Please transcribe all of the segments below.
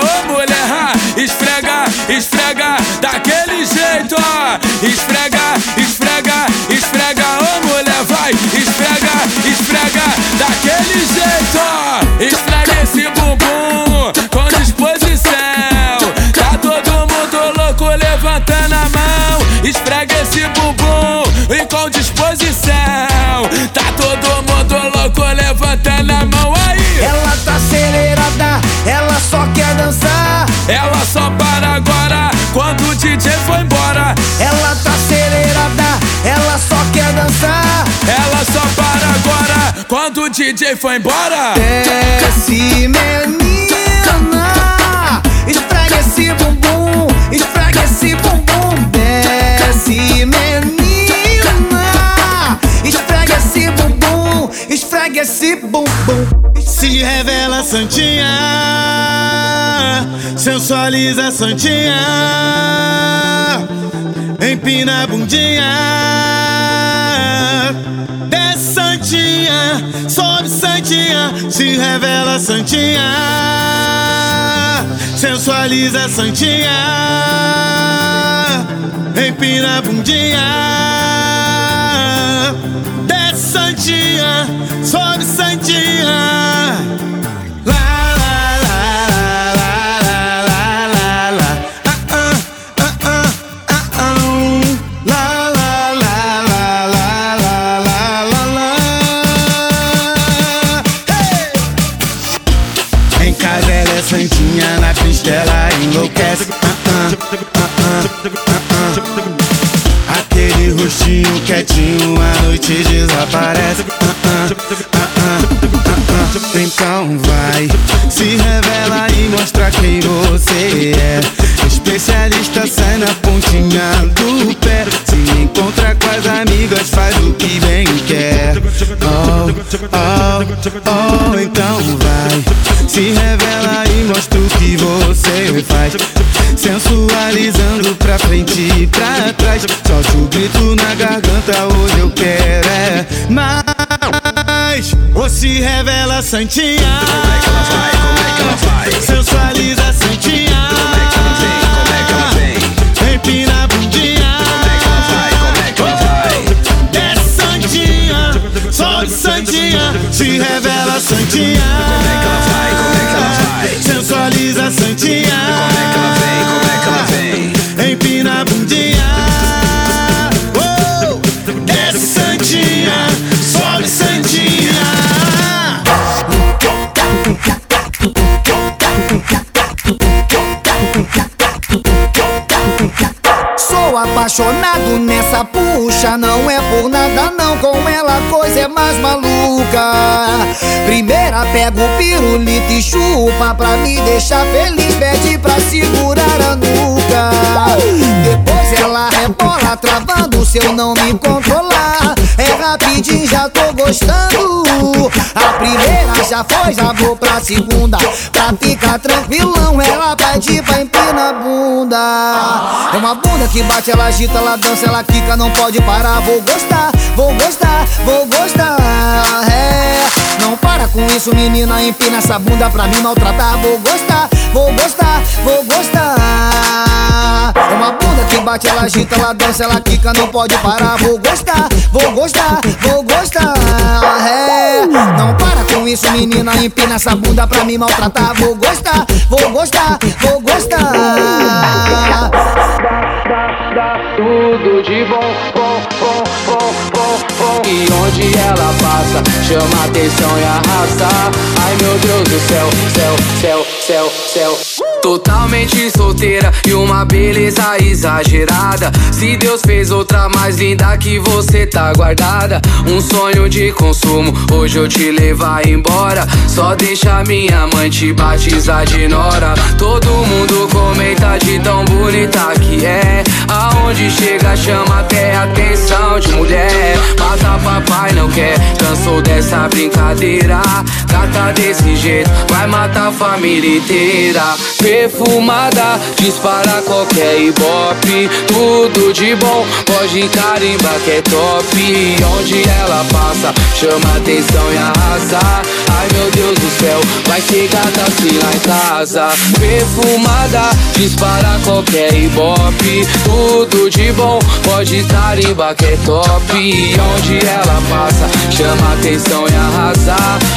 ô mulher, esfrega, esfrega, o DJ foi embora. Desce, menina, esfrega esse bumbum, esfrega esse bumbum. Desce, menina, esfrega esse bumbum, esfrega esse bumbum. Se revela santinha, sensualiza santinha, empina a bundinha. Desce santinha, sobe santinha, se revela santinha, sensualiza santinha, empina a bundinha. Desce santinha, sobe santinha. Noite desaparece. Então vai, se revela e mostra quem você é. Especialista sai na pontinha do pé. Se encontra com as amigas, faz o que bem quer. Oh, oh, oh, então vai, se revela e mostra o que você faz. Sensualizando pra frente e pra trás. Solte o grito na garganta, hoje eu quero é mais. Ou se revela santinha. Como é que ela vai? Como é que ela vai? Sensualiza santinha. hyping up. Apaixonado nessa puxa Não é por nada não, com ela a coisa é mais maluca. Primeira pega o pirulito e chupa Pra me deixar feliz, pede pra segurar a nuca Depois ela rebola, travando se eu não me controlar. É rapidinho, já tô gostando. A primeira já foi, já vou pra segunda. Pra ficar tranquilão, ela pede pra empinar a bunda. É uma bunda que bate, ela agita, ela dança, ela quica, não pode parar. Vou gostar, vou gostar, vou gostar. É, não para com isso menina, empina essa bunda pra me maltratar. Vou gostar, vou gostar, vou gostar. É uma bunda que bate, ela agita, ela dança, ela quica, não pode parar. Vou gostar, vou gostar, vou gostar. É, não para com isso menina, empina essa bunda pra me maltratar. Vou gostar, vou gostar, vou gostar. Tudo de bom, bom, bom, ela passa, chama atenção e arrasta. Ai meu Deus do céu, céu, céu, céu, céu. Totalmente solteira e uma beleza exagerada. Se Deus fez outra mais linda que você tá guardada. Um sonho de consumo, hoje eu te levar embora. Só deixa minha mãe te batizar de nora. Todo mundo comenta de tão bonita que é. Aonde chega, chama até atenção de mulher. Mata papai, não quer, cansou dessa brincadeira. Gata desse jeito, vai matar a família inteira. Perfumada, dispara qualquer ibope. Tudo de bom, pode carimbar que é top. Onde ela passa, chama atenção e arrasa. Ai meu Deus do céu, vai ser gata assim lá em casa. Perfumada, dispara qualquer ibope. Tudo de bom, pode carimbar que é top. Onde ela passa, chama atenção e arrasa.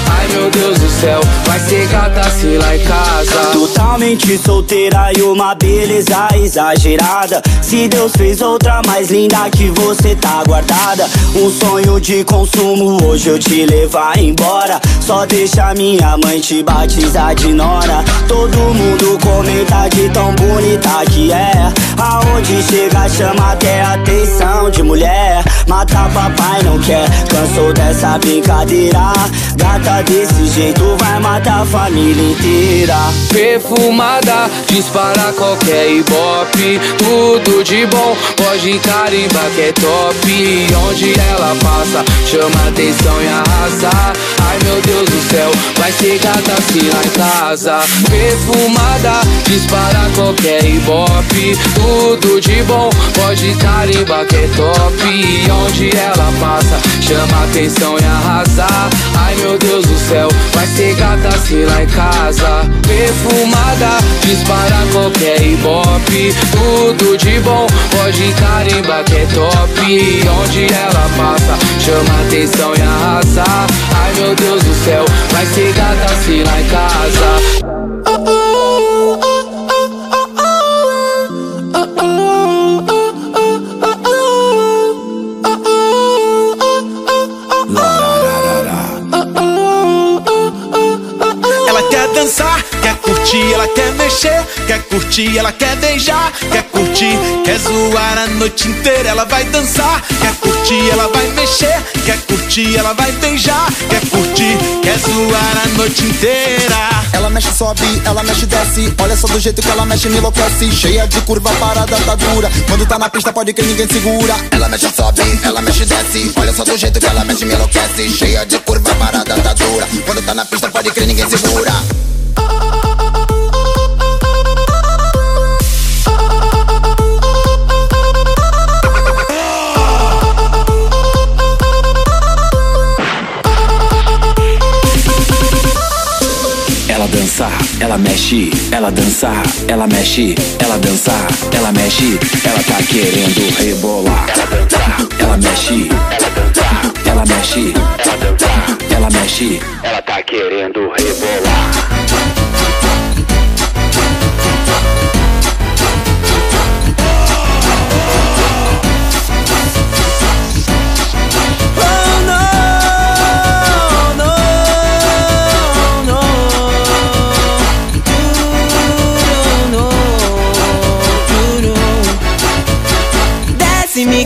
Ai meu Deus do céu, vai ser gata assim lá em casa. Totalmente solteira e uma beleza exagerada. Se Deus fez outra mais linda que você tá guardada. Um sonho de consumo, hoje eu te levar embora. Só deixa minha mãe te batizar de nora. Todo mundo comenta de tão bonita que é. Aonde chega, chama até atenção de mulher. Mata papai, não quer, cansou dessa brincadeira. Gata desse jeito vai matar a família inteira. Perfumada, dispara qualquer ibope. Tudo de bom, pode carimbar que é top. Onde ela passa, chama atenção e arrasa. Ai meu Deus do céu, vai ser gata assim lá em casa. Perfumada, dispara qualquer ibope. Tudo de bom, pode carimbar que é top. Onde ela passa, chama atenção e arrasa. Ai meu Deus do céu, vai ser gata assim lá em casa. Perfumada, dispara qualquer ibope. Tudo de bom, pode carimbar que é top. Onde ela passa, chama atenção e arrasa. Ai meu Deus do céu, vai ser gata assim lá em casa. Curtir, ela quer mexer, quer curtir, ela quer beijar, quer curtir, quer zoar a noite inteira. Ela vai dançar, quer curtir, ela vai mexer, quer curtir, ela vai beijar, quer curtir, quer zoar a noite inteira. Ela mexe, sobe, ela mexe, desce. Olha só do jeito que ela mexe, me enlouquece. Cheia de curva, parada, tá dura. Quando tá na pista, pode que ninguém segura. Ela mexe, sobe, ela mexe, desce. Olha só do jeito que ela mexe, me enlouquece. Cheia de curva, parada, tá dura. Quando tá na pista, pode que ninguém segura. Ela mexe, ela dança, ela mexe, ela dança, ela mexe, ela tá querendo rebolar. Ela mexe, ela mexe, ela mexe, ela tá querendo rebolar.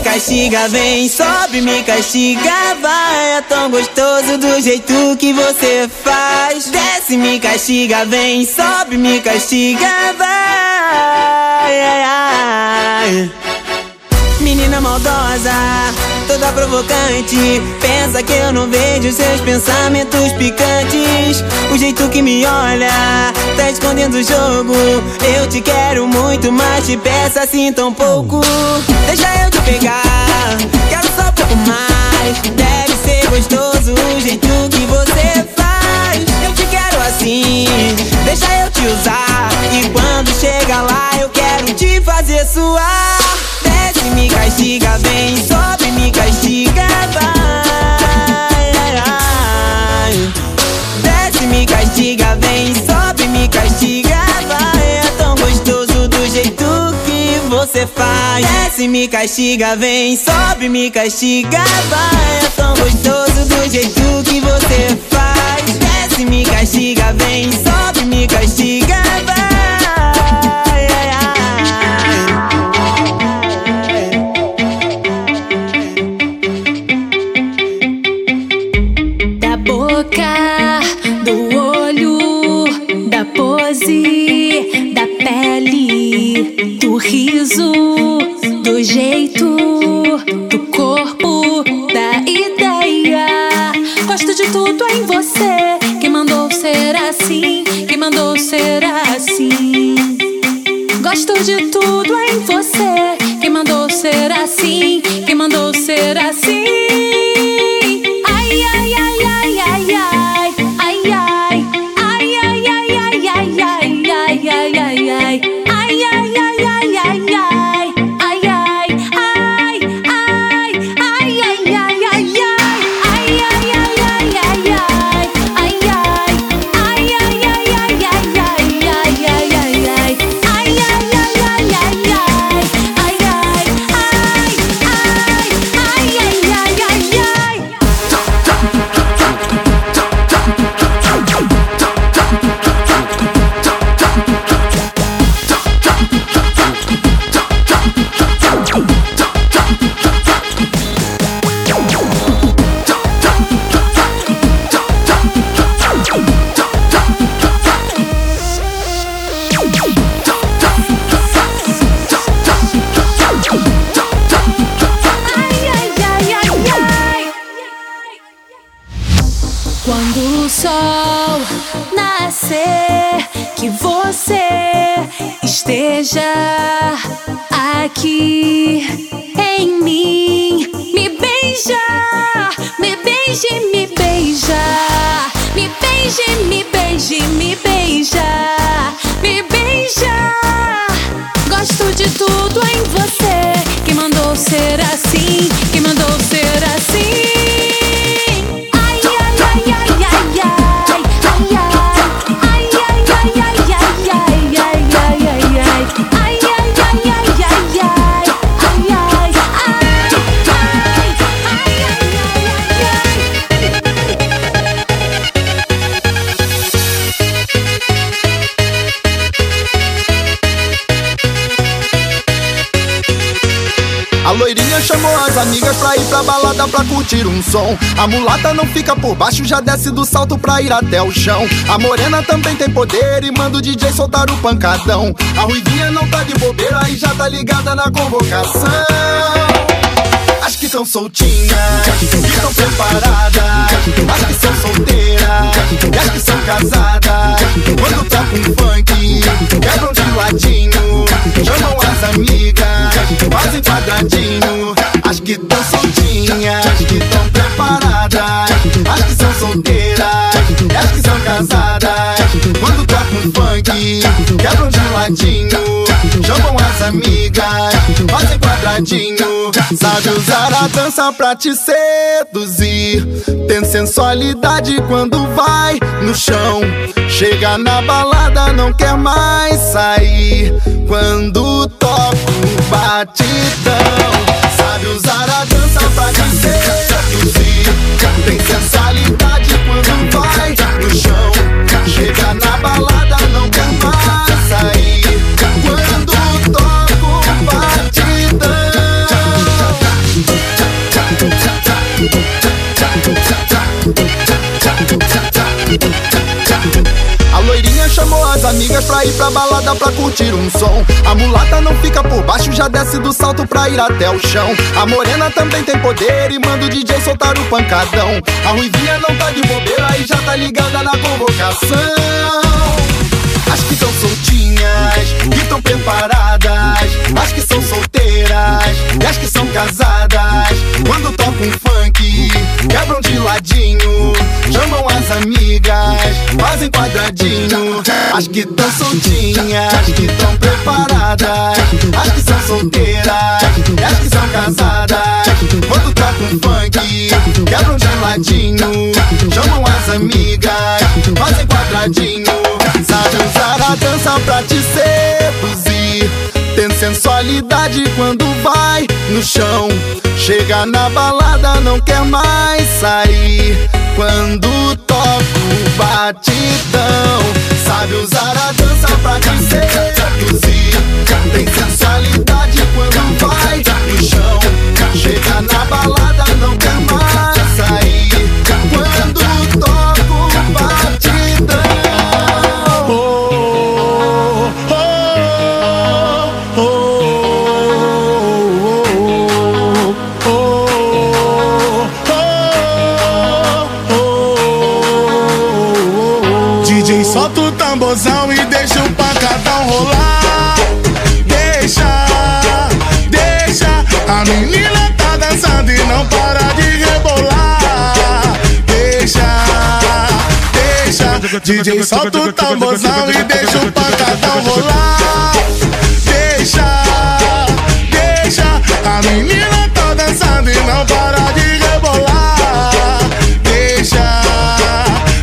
Castiga, vem, sobe, me castiga, vai. É tão gostoso do jeito que você faz. Desce, me castiga, vem, sobe, me castiga, vai. Ai, ai. Menina maldosa, toda provocante. Pensa que eu não vejo seus pensamentos picantes. O jeito que me olha, tá escondendo o jogo. Eu te quero muito, mas te peço assim tão pouco. Deixa eu te pegar, quero só um pouco mais. Deve ser gostoso o jeito que você faz. Eu te quero assim, deixa eu te usar. E quando chega lá, eu quero te fazer suar. Desce, me castiga, vem, sobe, me castiga, vai. ai, ai. Desce, me castiga, vem, sobe, me castiga, vai. É tão gostoso do jeito que você faz. Desce, me castiga, vem, sobe, me castiga, vai. É tão gostoso do jeito que você faz. Desce, me castiga, vem, sobe, me castiga, balada pra curtir um som. A mulata não fica por baixo, já desce do salto pra ir até o chão. A morena também tem poder e manda o DJ soltar o pancadão. A ruivinha não tá de bobeira e já tá ligada na convocação. As que tão soltinhas, que tão preparadas, as que são solteiras e as que são casadas. Quando tá com funk, quebram de ladinho, chamam as amigas, fazem quadradinho. As que tão soltinhas, que tão preparadas, as que são solteiras e as que são casadas. Funk, quebram de ladinho, chamam as amigas, fazem quadradinho. Sabe usar a dança pra te seduzir. Tem sensualidade quando vai no chão. Chega na balada, não quer mais sair. Quando toca o batidão. Sabe usar a dança pra balada pra curtir um som. A mulata não fica por baixo, já desce do salto pra ir até o chão. A morena também tem poder e manda o DJ soltar o pancadão. A ruivinha não tá de bobeira e já tá ligada na convocação. As que tão soltinhas e tão preparadas. As que são solteiras e as que são casadas. Quando tocam um funk, quebram de ladinho. Chamam as amigas, fazem quadradinho. As que tão soltinhas, as que tão preparadas. As que são solteiras as que são casadas. Quando tocam um funk, quebram de ladinho. Chamam as amigas, fazem quadradinho. Sabe usar a dança pra te seduzir Sensualidade quando vai no chão. Chega na balada, não quer mais sair. Quando toca o batidão Sabe usar a DJ, solta o tamborzão e deixa o pancadão rolar. Deixa, deixa. A menina tá dançando e não para de rebolar. Deixa,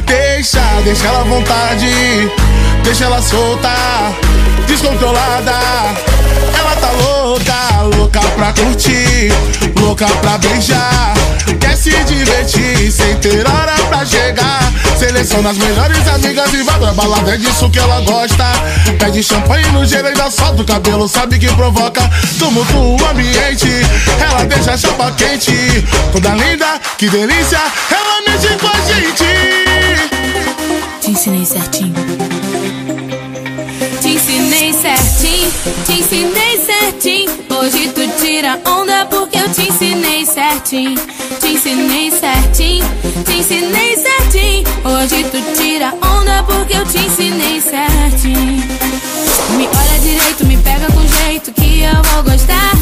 deixa, deixa ela à vontade, deixa ela solta, descontrolada. Ela tá louca, louca pra curtir, louca pra beijar. Quer se divertir sem ter hora pra chegar. Seleciona as melhores amigas e vai pra balada, é disso que ela gosta. Pede champanhe no gelo e ainda solta o cabelo, sabe que provoca tumulto o ambiente. Ela deixa a chapa quente, toda linda, que delícia. Ela mexe com a gente. Te ensinei certinho. Ensinei certinho, te ensinei certinho. Hoje tu tira onda porque eu te ensinei certinho. Te ensinei certinho, te ensinei certinho. Hoje tu tira onda porque eu te ensinei certinho. Me olha direito, me pega com jeito que eu vou gostar.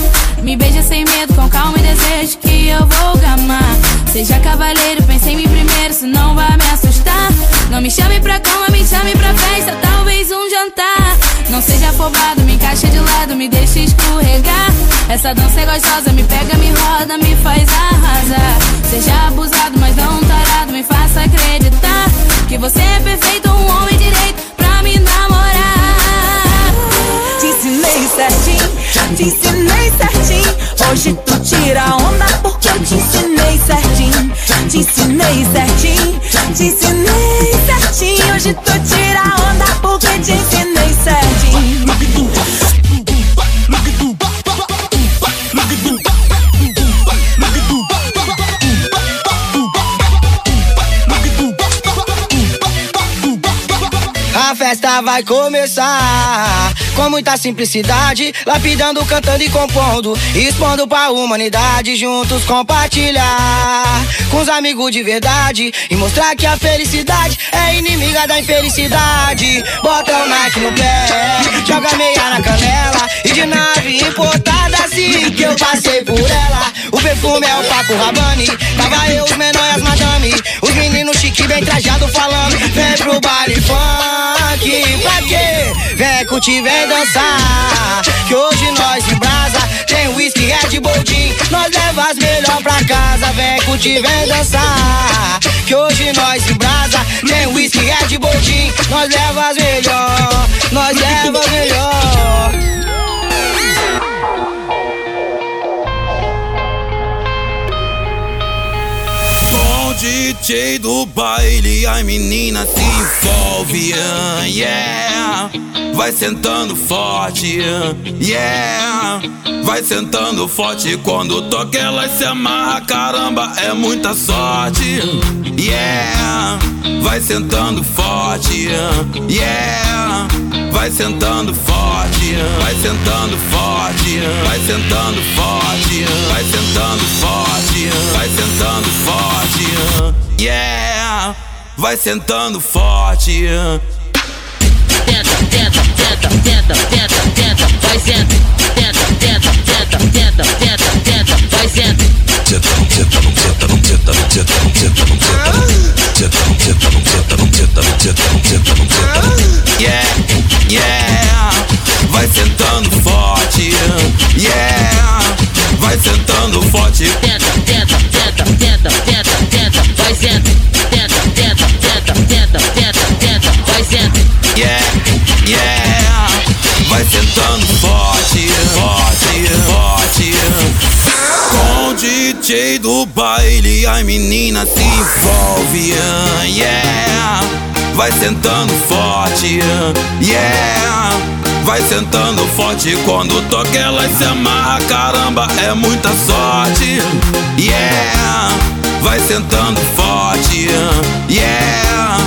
Me beija sem medo, com calma e desejo que eu vou gamar. Seja cavaleiro, pense em mim primeiro, senão vai me assustar. Não me chame pra cama, me chame pra festa, talvez um jantar. Não seja afobado, me encaixe de lado, me deixe escorregar. Essa dança é gostosa, me pega, me roda, me faz arrasar. Seja abusado, mas não tarado, me faça acreditar que você é perfeito, um homem direito pra me namorar. Te ensinei certinho, te ensinei certinho. Hoje tu tira onda porque eu te ensinei certinho. Te ensinei certinho, te ensinei certinho. Hoje tu tira onda porque te ensinei certinho. A festa vai começar com muita simplicidade, lapidando, cantando e compondo, expondo pra humanidade, juntos compartilhar com os amigos de verdade e mostrar que a felicidade é inimiga da infelicidade. Bota o Nike no pé, joga meia na canela e de nave importada assim que eu passei por ela. O perfume é o Paco Rabanne, tava eu, os menores as madame, os meninos chique bem trajado falando, vem pro baile funk, pra quê? Vem curtir, dançar, que hoje nós em brasa, tem whisky, Red Bull, gin, nós leva as melhor pra casa, vem curtir, vem dançar, que hoje nós em brasa, tem whisky, Red Bull, gin, nós leva as melhor, nós leva as melhor. DJ do baile, a menina se envolve, ah, yeah. Vai sentando forte, ah, yeah. Vai sentando forte quando toca ela se amarra, caramba, é muita sorte. yeah. Vai sentando forte, yeah. Vai sentando forte, vai sentando forte, vai sentando forte, vai sentando forte, vai sentando forte, yeah. Vai sentando forte. Tenta, tenta, tenta, tenta, tenta, tenta, vai senta, tenta, tenta, tenta, tenta, tenta, tenta, vai senta. Não tenta, não tenta, não tenta, não tenta, não tenta, não tenta, Yeah, yeah, vai sentando forte, yeah, vai sentando forte. Senta, vai senta. Yeah, yeah, vai sentando forte, forte, forte. Com o DJ do baile, a menina se envolve, yeah. Vai sentando forte, yeah. Vai sentando forte quando toca ela se amarra, caramba, é muita sorte, yeah. Vai sentando forte, yeah.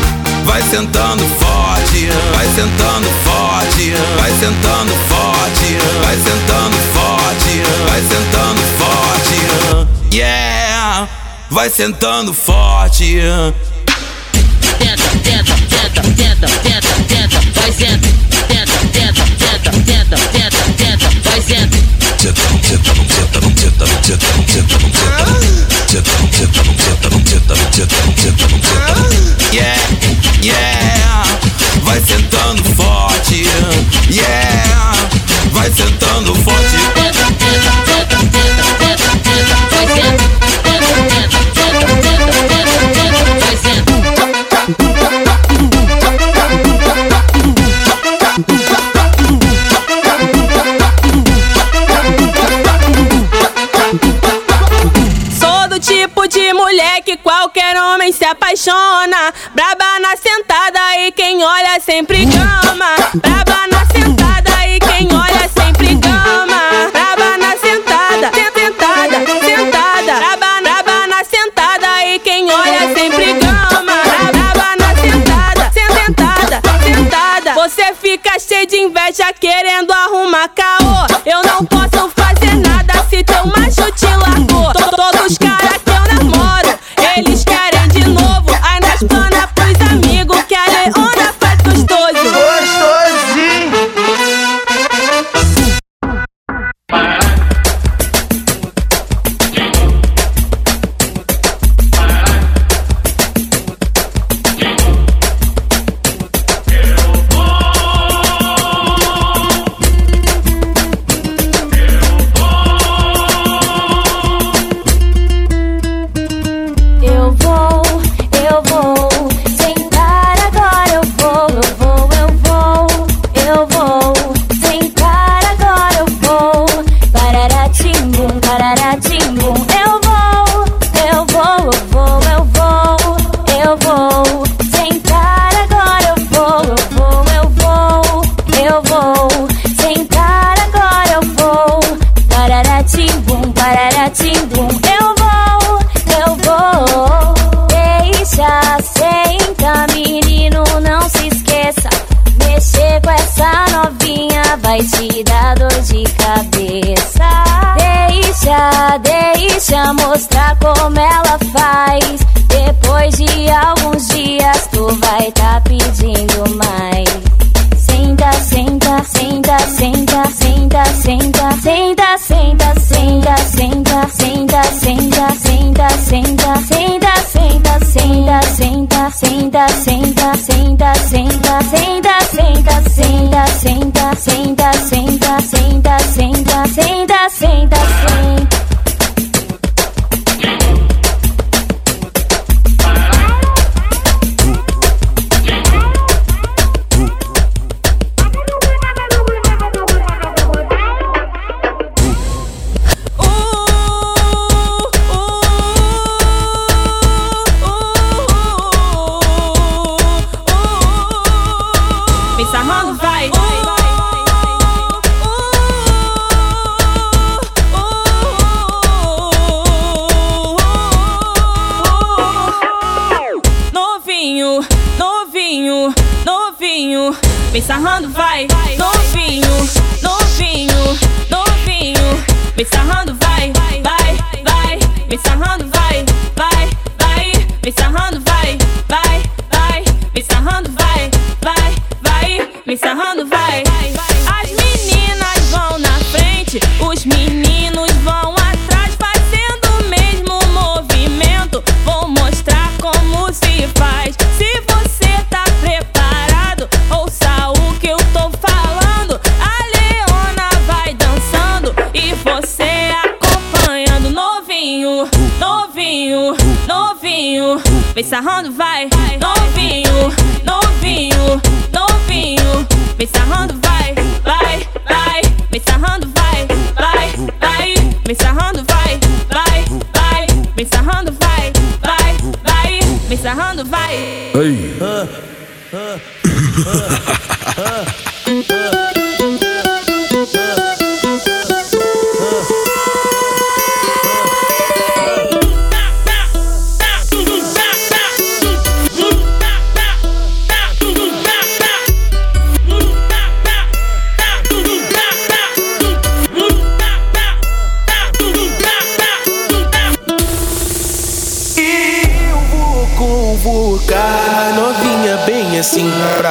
Vai sentando forte, vai sentando forte, vai sentando forte, vai sentando forte, vai sentando forte, yeah. Vai sentando forte. Tenta, tenta, tenta, tenta, tenta, tenta, vai senta, tenta, tenta, tenta, tenta, tenta, tenta, vai senta. Tenta, tenta, não tenta, não tenta, tenta, tenta, tenta, Yeah, yeah, vai sentando forte. Yeah, vai sentando forte. Que qualquer homem se apaixona. Braba na sentada e quem olha sempre gama. Braba na sentada vem sarrando, vai, novinho, novinho, novinho, vem sarrando, vai, vai, vai, vem sarrando, vai, vai, vai, vem sarrando, vem sarrando, vai. Novinho, novinho, novinho, vem sarrando, vai, vai, vai, vem sarrando, vai, vai, vai, vem sarrando, vai, vai, vai, vem sarrando, vai, vai, vai, vem sarrando, vai. Ei.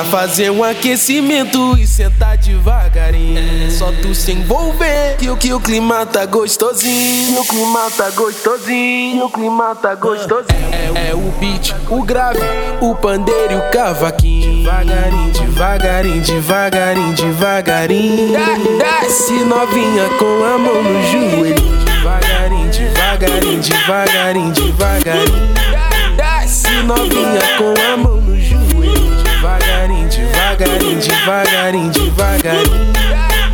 Fazer um aquecimento e sentar devagarinho. Só tu se envolver que o que o clima tá gostosinho. O clima tá gostosinho, o clima tá gostosinho. É, é o beat, o grave, o pandeiro e o cavaquinho. Devagarinho, devagarinho, devagarinho, devagarinho. Desce novinha com a mão no joelho. Devagarinho, devagarinho, devagarinho, devagarinho. Desce novinha com a mão no joelho Devagarinho, devagarinho, devagarinho, devagarinho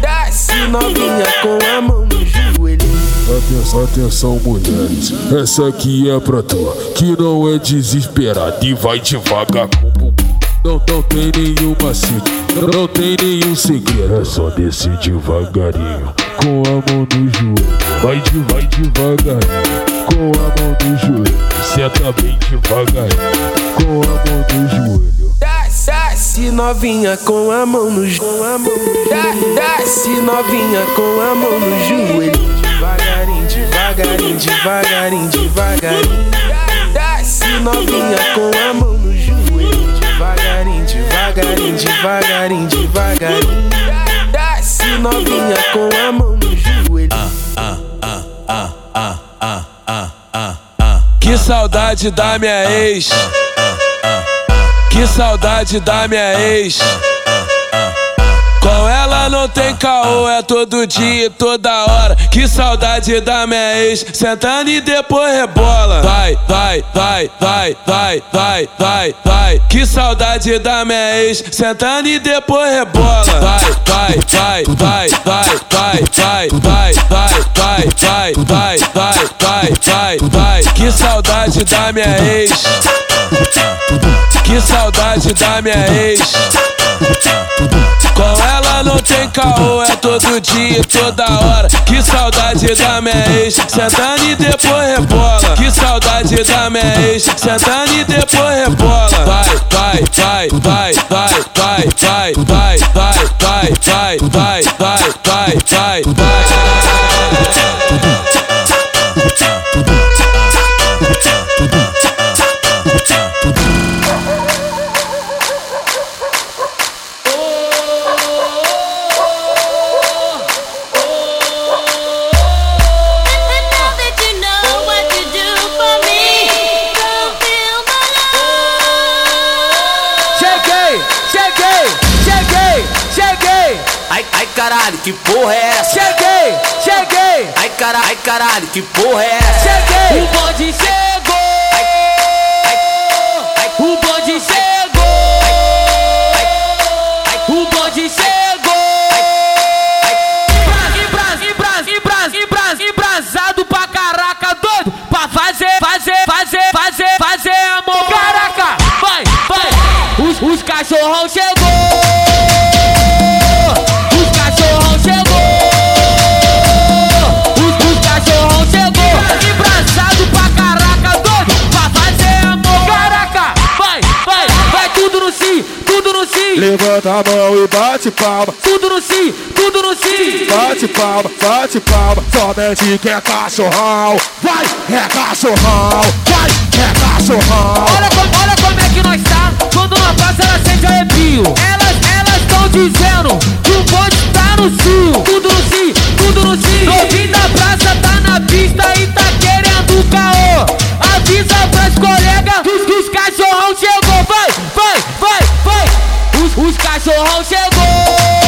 Desce novinha com a mão no joelho Atenção, atenção, mulheres. Essa aqui é pra tu, que não é desesperada e vai devagar com. Não, não tem nenhum macete, não tem nenhum segredo. É só descer devagarinho, com a mão no joelho. Vai, de, vai devagarinho, com a mão no joelho. Senta bem devagarinho, com a mão no joelho. Desce, novinha com a mão no joelho. Desce novinha com a mão no joelho. Devagarinho, devagarinho, devagarinho, devagarinho. Desce novinha com a mão no joelho. Devagarinho, devagarinho, devagarinho, devagarinho. Desce novinha com a mão no joelho. Que saudade da minha ex. Que saudade da minha ex. Com ela não tem caô, é todo dia e toda hora. Que saudade da minha ex, sentando e depois rebola. Vai, vai, vai, vai, vai, vai, vai, vai. Que saudade da minha ex, sentando e depois rebola. Vai, vai, vai, vai, vai, vai, vai, vai, vai, vai, vai, vai, vai, vai, vai, vai. Que saudade da minha ex. Que saudade da minha ex. Com ela não tem caô, é todo dia e toda hora. Que saudade da minha ex, sentando e depois rebola. Que saudade da minha ex, sentando e depois rebola. Vai, vai, vai, vai, vai, vai, vai, vai, vai, vai, vai, vai, vai, vai, vai, caralho, que porra é essa? Cheguei! O bonde chegou! O bonde chegou! O bonde chegou! Embras, embras, embras, embras, embrasado pra caraca doido! Pra fazer, fazer, fazer, fazer, fazer amor! Caraca, vai, vai! Os, os cachorrão chegou Levanta a mão e bate palma. Tudo no sim, tudo no sim. Bate palma, bate palma. Somente quem é cachorrão. Vai, é cachorrão. Vai, é cachorrão. Olha, como- olha como é que nós tá. Quando nós passa, ela sente arrepio. Elas, elas estão dizendo que o bonde tá no cio. Tudo no cio, tudo no cio. Novinho da praça tá na pista e tá querendo caô. Avisa pras colegas os, os cachorrão chegou. Vai, vai, vai, vai. Os, os cachorrão chegou.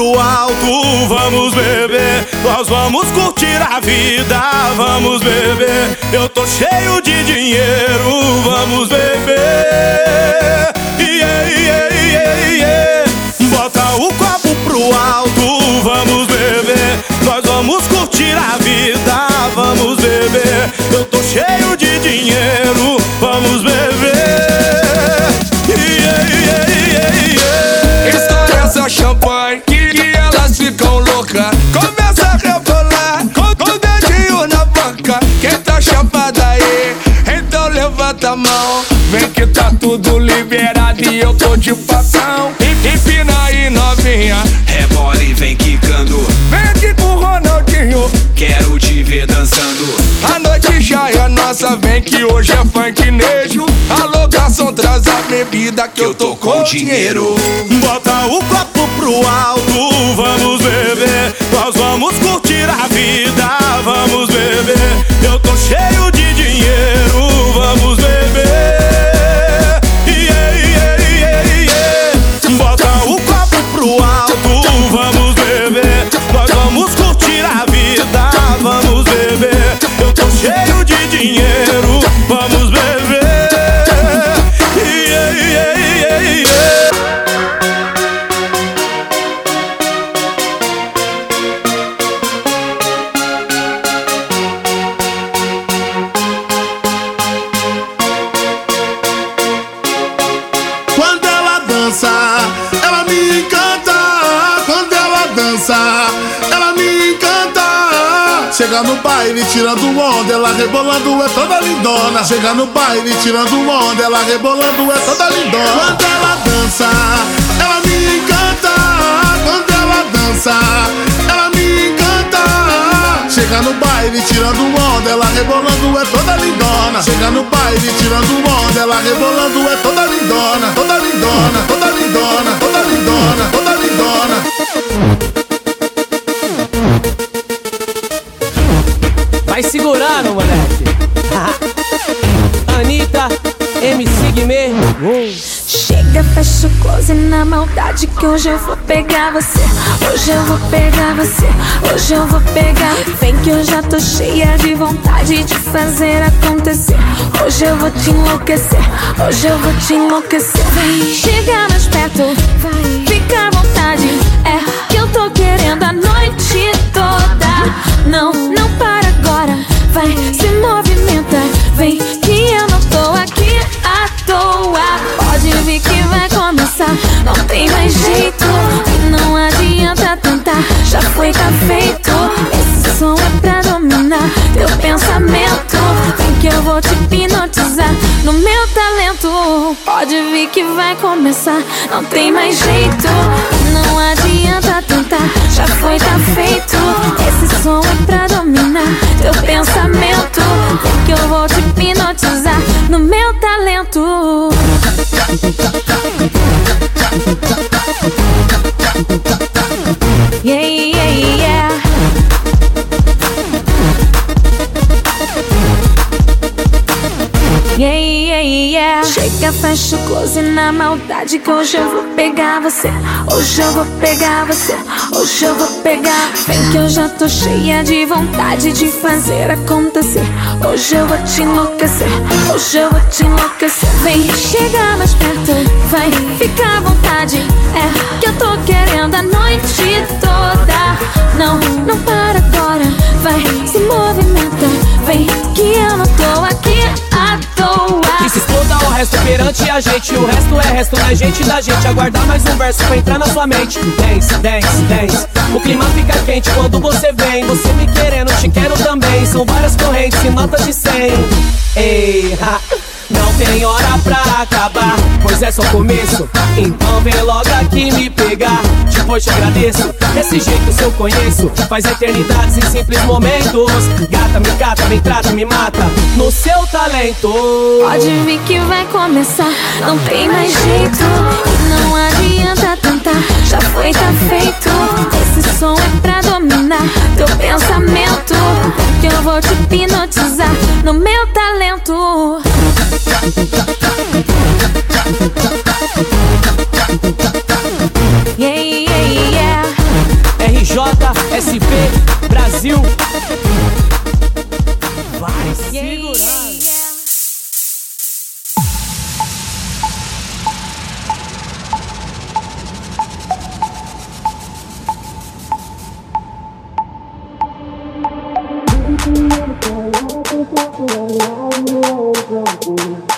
Pro alto, vamos beber. Nós vamos curtir a vida, vamos beber. Eu tô cheio de dinheiro, vamos beber. Yeah, yeah, yeah, yeah. Bota o copo pro alto, vamos beber. Nós vamos curtir a vida, vamos beber. Eu tô cheio de dinheiro, mão. Vem que tá tudo liberado e eu tô de. Em- Empina aí, novinha. Rebola e vem quicando. Vem aqui com o Ronaldinho. Quero te ver dançando. A noite já é nossa, vem que hoje é funknejo. Alô, garçom, traz a bebida que eu tô com dinheiro. Bota o copo pro alto, vamos beber. Nós vamos curtir a vida, vamos beber. Eu tô cheio de dinheiro, Chega no baile tirando onda, ela rebolando é toda lindona. Chega no baile tirando onda, ela rebolando é toda lindona. Quando ela dança, ela me encanta. Quando ela dança, ela me encanta. Chega no baile tirando onda, ela rebolando é toda lindona. Chega no baile tirando onda, ela rebolando é toda lindona, toda lindona, toda lindona, toda lindona, toda lindona. Vai segurando, moleque. Anitta, MC Guimê. Chega, fecha o close na maldade que hoje eu vou pegar você. Hoje eu vou pegar você. Hoje eu vou pegar. Vem que eu já tô cheia de vontade de fazer acontecer. Hoje eu vou te enlouquecer. Hoje eu vou te enlouquecer. Vem, chega mais perto. Vai, fica à vontade. Vai, se movimenta. Vem, que eu não tô aqui à toa. Pode vir que vai começar. Não tem mais jeito. E não adianta tentar. Já foi, tá feito. Esse som é pra dominar teu pensamento. Que eu vou te hipnotizar no meu talento. Pode vir que vai começar. Não tem mais jeito. Não adianta tentar. Já foi, tá feito. Esse som é pra dominar teu pensamento. Que eu vou te hipnotizar no meu talento. Fecha o close na maldade que hoje eu vou pegar você. Hoje eu vou pegar você. Hoje eu vou pegar. Vem que eu já tô cheia de vontade de fazer acontecer. Hoje eu vou te enlouquecer. Hoje eu vou te enlouquecer. Vem, chega mais perto. Vai, fica à vontade. É que eu tô querendo a noite toda. Não, não para agora. Vai, se movimenta. Vem, que eu não tô aqui resto perante a gente. O resto é resto, não é gente da gente Aguardar mais um verso pra entrar na sua mente. Dance, dance, dance. O clima fica quente quando você vem. Você me querendo, te quero também. São várias correntes e notas de 100 Ei, ha. Não tem hora pra acabar, pois é só começo. Então vem logo aqui me pegar, depois te agradeço. Desse jeito se eu conheço, faz eternidades em simples momentos. Gata, me cata, me trata, me mata, no seu talento. Pode vir que vai começar, não tem mais jeito. E não adianta já foi, tá feito. Esse som é pra dominar teu pensamento. Que eu vou te hipnotizar no meu talento. Yeah, yeah, yeah. RJ, SP, Brasil. Vai. Ooh.